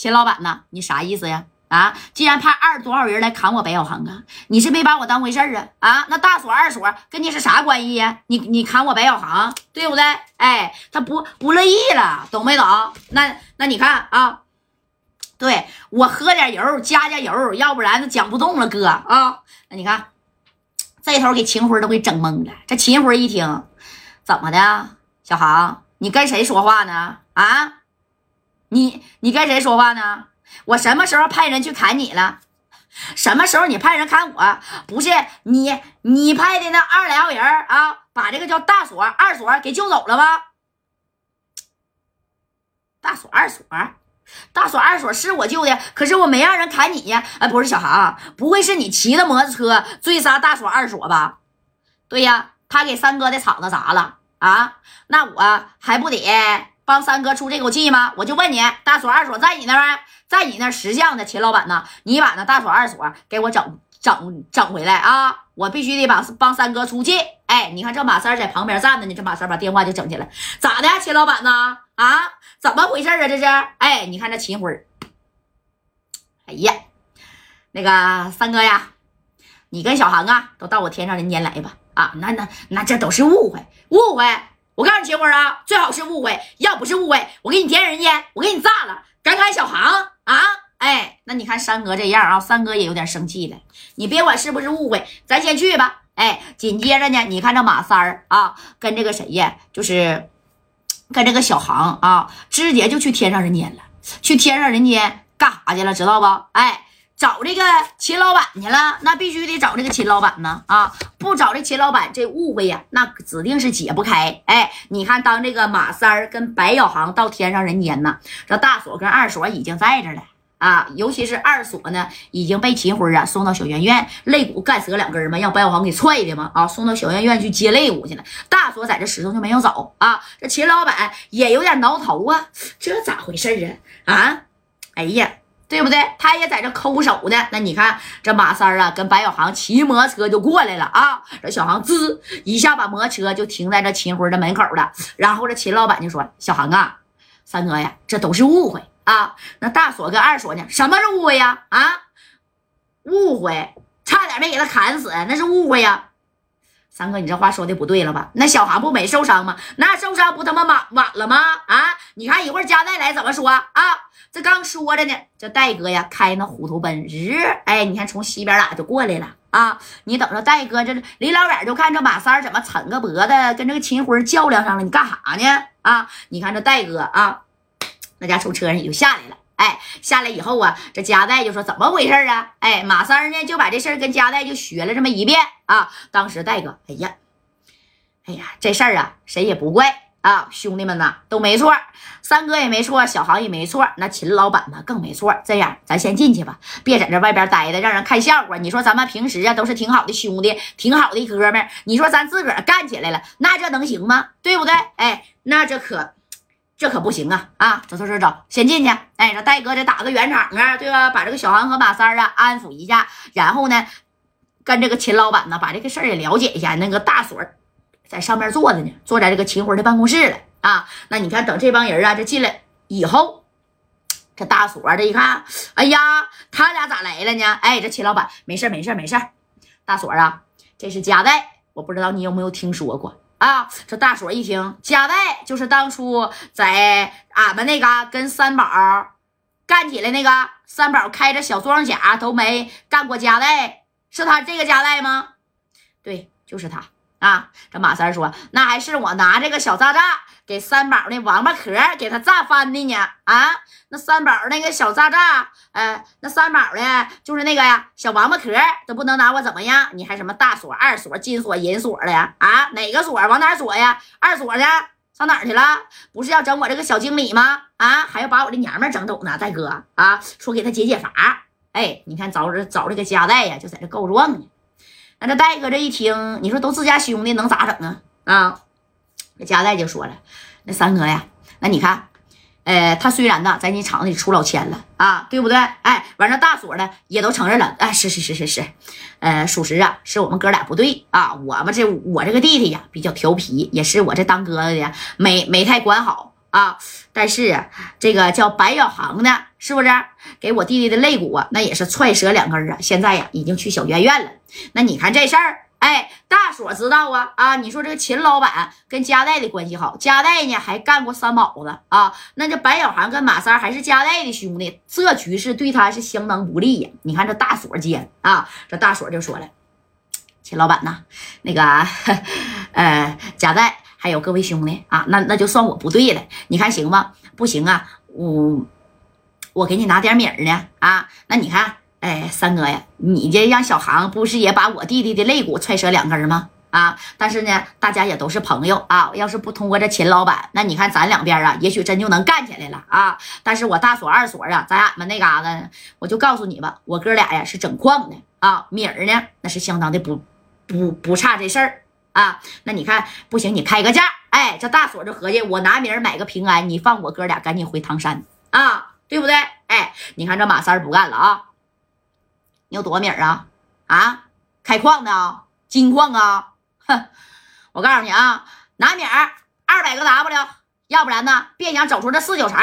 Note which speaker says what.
Speaker 1: 秦老板呐，你啥意思呀？啊，既然派二十多号人来砍我白小航啊，你是没把我当回事儿啊？啊，那大锁二锁跟你是啥关系呀？你你砍我白小航，对不对？哎，他不不乐意了，懂没懂？那那你看啊，对我喝点油加加油，要不然那讲不动了，哥啊。那你看这头给秦辉都给整懵了。这秦辉一听，怎么的？小航，你跟谁说话呢？啊，你你跟谁说话呢？我什么时候派人去砍你了？什么时候你派人砍我？不是你，你派的那二两人啊，把这个叫大锁、二锁给救走了吗？大锁、二锁，大锁、二锁是我救的，可是我没让人砍你呀！哎，不是小航，不会是你骑的摩托车追杀大锁、二锁吧？对呀，他给三哥的厂子砸了啊，那我还不得帮三哥出这口气吗？我就问你，大锁、二锁在你那儿？在你那识相的秦老板呢？你把那大锁二锁给我整整整回来啊！我必须得把帮三哥出气。哎，你看这马三在旁边站着呢，这马三把电话就整起来，咋的，秦老板呢？啊，怎么回事啊？这是？哎，你看这秦辉哎呀，那个三哥呀，你跟小航啊，都到我天上人间来吧！啊，那那那这都是误会，误会！我告诉你秦辉啊，最好是误会，要不是误会，我给你天上人间，我给你炸了！敢砍小航啊！哎，那你看三哥这样啊，三哥也有点生气了。你别管是不是误会，咱先去吧。哎，紧接着呢，你看这马三儿啊，跟这个谁呀，就是跟这个小航啊，直接就去天上人间了。去天上人间干啥去了？知道不？哎。找这个秦老板去了，那必须得找这个秦老板呢啊！不找这秦老板，这误会呀，那指定是解不开。哎，你看，当这个马三儿跟白小航到天上人间呢，这大锁跟二锁已经在这了啊！尤其是二锁呢，已经被秦辉啊送到小圆院，肋骨干折两根嘛，让白小航给踹的嘛啊！送到小圆院去接肋骨去了。大锁在这石头就没有走啊！这秦老板也有点挠头啊，这咋回事啊？啊！哎呀！对不对？他也在这抠手呢。那你看这马三啊，跟白小航骑摩托车就过来了啊。这小航滋一下把摩托车就停在这秦辉的门口了。然后这秦老板就说：“小航啊，三哥呀，这都是误会啊。那大锁跟二锁呢？什么是误会呀？啊，误会，差点没给他砍死，那是误会呀。三哥，你这话说的不对了吧？那小航不没受伤吗？那受伤不他妈晚晚了吗？啊，你看一会儿加代来怎么说啊？”这刚说着呢，这戴哥呀开那虎头奔，日哎，你看从西边俩就过来了啊！你等着，戴哥这离老远就看这马三怎么抻个脖子跟这个秦辉较量上了，你干啥呢？啊！你看这戴哥啊，那家从车上也就下来了。哎，下来以后啊，这加代就说怎么回事啊？哎，马三呢就把这事儿跟加代就学了这么一遍啊。当时戴哥，哎呀，哎呀，这事儿啊，谁也不怪。啊，兄弟们呐，都没错，三哥也没错，小航也没错，那秦老板呢更没错。这样，咱先进去吧，别在这外边待着，让人看笑话。你说咱们平时啊都是挺好的兄弟，挺好的哥们儿，你说咱自个儿干起来了，那这能行吗？对不对？哎，那这可这可不行啊！啊，走走走走，先进去。哎，这戴哥得打个圆场啊，对吧？把这个小航和马三啊安抚一下，然后呢，跟这个秦老板呢把这个事儿也了解一下。那个大锁。在上面坐着呢，坐在这个秦辉的办公室了啊。那你看，等这帮人啊，这进来以后，这大锁这一看，哎呀，他俩咋来了呢？哎，这秦老板没事没事没事大锁啊，这是加代，我不知道你有没有听说过啊？这大锁一听，加代就是当初在俺们那嘎跟三宝干起来那个，三宝开着小装甲都没干过加代，是他这个加代吗？对，就是他。啊，这马三说：“那还是我拿这个小炸炸给三宝那王八壳给他炸翻的呢。啊，那三宝那个小炸炸，呃，那三宝呢，就是那个呀，小王八壳都不能拿我怎么样？你还什么大锁、二锁、金锁、银锁的呀？啊，哪个锁往哪锁呀？二锁呢？上哪儿去了？不是要整我这个小经理吗？啊，还要把我的娘们整走呢？大哥啊，说给他解解乏。哎，你看找着找这个夹带呀，就在这告状呢。”那这戴哥这一听，你说都自家兄弟，能咋整啊？啊，这加代就说了：“那三哥呀，那你看，呃，他虽然呢在你厂子里出老千了啊，对不对？哎，完了大锁呢也都承认了，哎，是是是是是，呃，属实啊，是我们哥俩不对啊，我们这我这个弟弟呀比较调皮，也是我这当哥哥的没没太管好啊。但是啊，这个叫白小航的，是不是给我弟弟的肋骨啊？那也是踹折两根啊。现在呀，已经去小医院了。那你看这事儿，哎，大锁知道啊啊！你说这个秦老板跟加代的关系好，加代呢还干过三宝子啊。那这白小航跟马三还是加代的兄弟，这局势对他是相当不利呀。你看这大锁接啊，这大锁就说了。秦老板呐，那个，呃，贾代还有各位兄弟啊，那那就算我不对了，你看行吗？不行啊，我我给你拿点米儿呢啊，那你看，哎，三哥呀，你这让小航不是也把我弟弟的肋骨踹折两根吗？啊，但是呢，大家也都是朋友啊，要是不通过这秦老板，那你看咱两边啊，也许真就能干起来了啊。但是我大锁二锁啊，咱俺们那嘎达，我就告诉你吧，我哥俩呀是整矿的啊，米儿呢那是相当的不。不不差这事儿啊，那你看不行，你开个价，哎，这大锁就合计，我拿米买个平安，你放我哥俩赶紧回唐山啊，对不对？哎，你看这马三不干了啊，你有多少米啊？啊，开矿的啊金矿啊，哼，我告诉你啊，拿米二百个 W，要不然呢，别想走出这四九城。